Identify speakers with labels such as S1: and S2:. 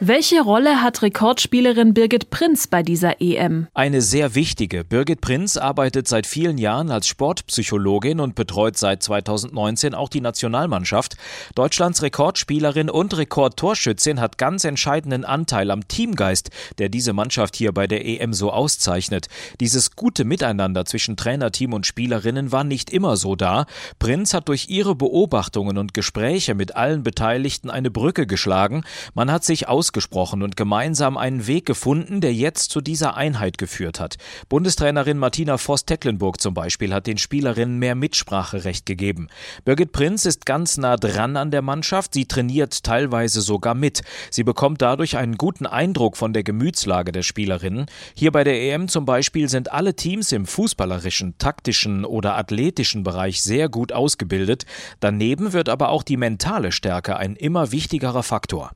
S1: Welche Rolle hat Rekordspielerin Birgit Prinz bei dieser EM?
S2: Eine sehr wichtige. Birgit Prinz arbeitet seit vielen Jahren als Sportpsychologin und betreut seit 2019 auch die Nationalmannschaft. Deutschlands Rekordspielerin und Rekordtorschützin hat ganz entscheidenden Anteil am Teamgeist, der diese Mannschaft hier bei der EM so auszeichnet. Dieses gute Miteinander zwischen Trainerteam und Spielerinnen war nicht immer so da. Prinz hat durch ihre Beobachtungen und Gespräche mit allen Beteiligten eine Brücke geschlagen. Man hat sich aus ausgesprochen und gemeinsam einen Weg gefunden, der jetzt zu dieser Einheit geführt hat. Bundestrainerin Martina Voss-Tecklenburg zum Beispiel hat den Spielerinnen mehr Mitspracherecht gegeben. Birgit Prinz ist ganz nah dran an der Mannschaft, sie trainiert teilweise sogar mit. Sie bekommt dadurch einen guten Eindruck von der Gemütslage der Spielerinnen. Hier bei der EM zum Beispiel sind alle Teams im fußballerischen, taktischen oder athletischen Bereich sehr gut ausgebildet. Daneben wird aber auch die mentale Stärke ein immer wichtigerer Faktor.